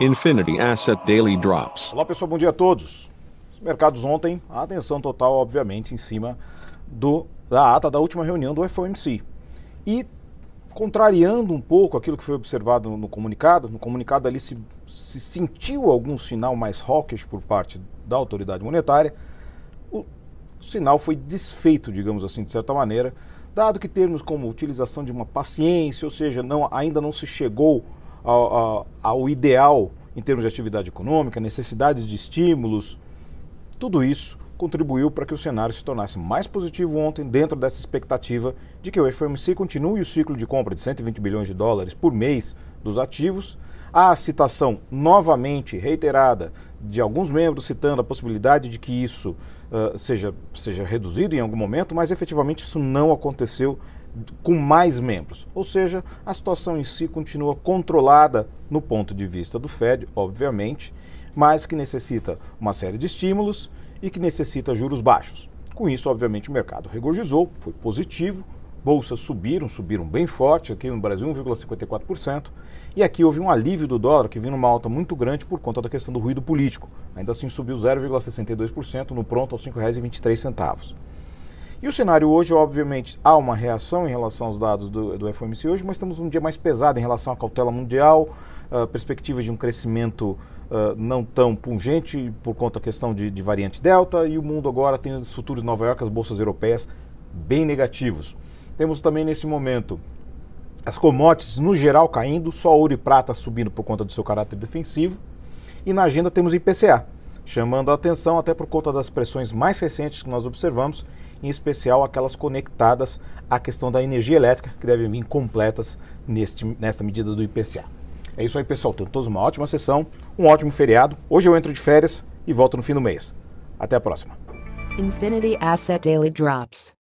Infinity Asset Daily Drops. Olá pessoal, bom dia a todos. Os mercados ontem, a atenção total, obviamente, em cima do, da ata da última reunião do FOMC. E contrariando um pouco aquilo que foi observado no comunicado, no comunicado ali se, se sentiu algum sinal mais hawkish por parte da autoridade monetária, o, sinal foi desfeito, digamos assim, de certa maneira, dado que termos como utilização de uma paciência, ou seja, não, ainda não se chegou ao, ao, ao ideal em termos de atividade econômica, necessidades de estímulos, tudo isso contribuiu para que o cenário se tornasse mais positivo ontem, dentro dessa expectativa de que o FOMC continue o ciclo de compra de 120 bilhões de dólares por mês dos ativos. A citação novamente reiterada de alguns membros citando a possibilidade de que isso uh, seja, seja reduzido em algum momento, mas efetivamente isso não aconteceu com mais membros. Ou seja, a situação em si continua controlada no ponto de vista do Fed, obviamente, mas que necessita uma série de estímulos e que necessita juros baixos. Com isso, obviamente, o mercado regurgizou, foi positivo, bolsas subiram, subiram bem forte, aqui no Brasil 1,54%, e aqui houve um alívio do dólar, que vinha numa alta muito grande por conta da questão do ruído político. Ainda assim subiu 0,62% no pronto aos R$ 5,23. E o cenário hoje, obviamente, há uma reação em relação aos dados do, do FOMC hoje, mas estamos um dia mais pesado em relação à cautela mundial, uh, perspectivas de um crescimento uh, não tão pungente por conta da questão de, de, variante Delta, e o mundo agora tem os futuros Nova York, as bolsas europeias, bem negativos. Temos também nesse momento as commodities no geral caindo, só ouro e prata subindo por conta do seu caráter defensivo, e na agenda temos IPCA, chamando a atenção até por conta das pressões mais recentes que nós observamos em especial aquelas conectadas à questão da energia elétrica, que devem vir completas neste, nesta medida do IPCA. É isso aí, pessoal. Tenham todos uma ótima sessão, um ótimo feriado. Hoje eu entro de férias e volto no fim do mês. Até a próxima. Infinity Asset Daily Drops.